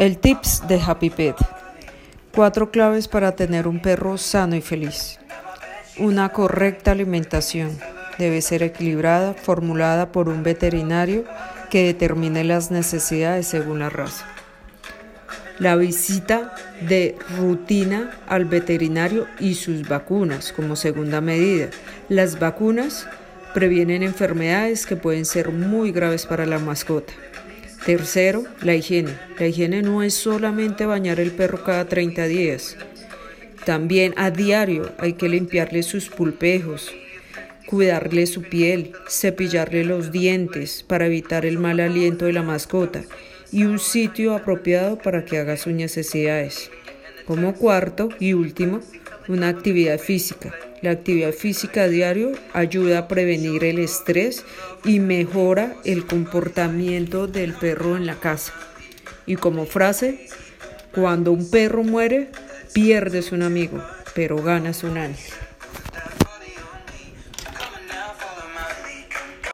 El tips de Happy Pet. Cuatro claves para tener un perro sano y feliz. Una correcta alimentación. Debe ser equilibrada, formulada por un veterinario que determine las necesidades según la raza. La visita de rutina al veterinario y sus vacunas como segunda medida. Las vacunas previenen enfermedades que pueden ser muy graves para la mascota. Tercero, la higiene. La higiene no es solamente bañar el perro cada 30 días. También a diario hay que limpiarle sus pulpejos, cuidarle su piel, cepillarle los dientes para evitar el mal aliento de la mascota y un sitio apropiado para que haga sus necesidades. Como cuarto y último, una actividad física. La actividad física diario ayuda a prevenir el estrés y mejora el comportamiento del perro en la casa. Y como frase, cuando un perro muere, pierdes un amigo, pero ganas un ángel.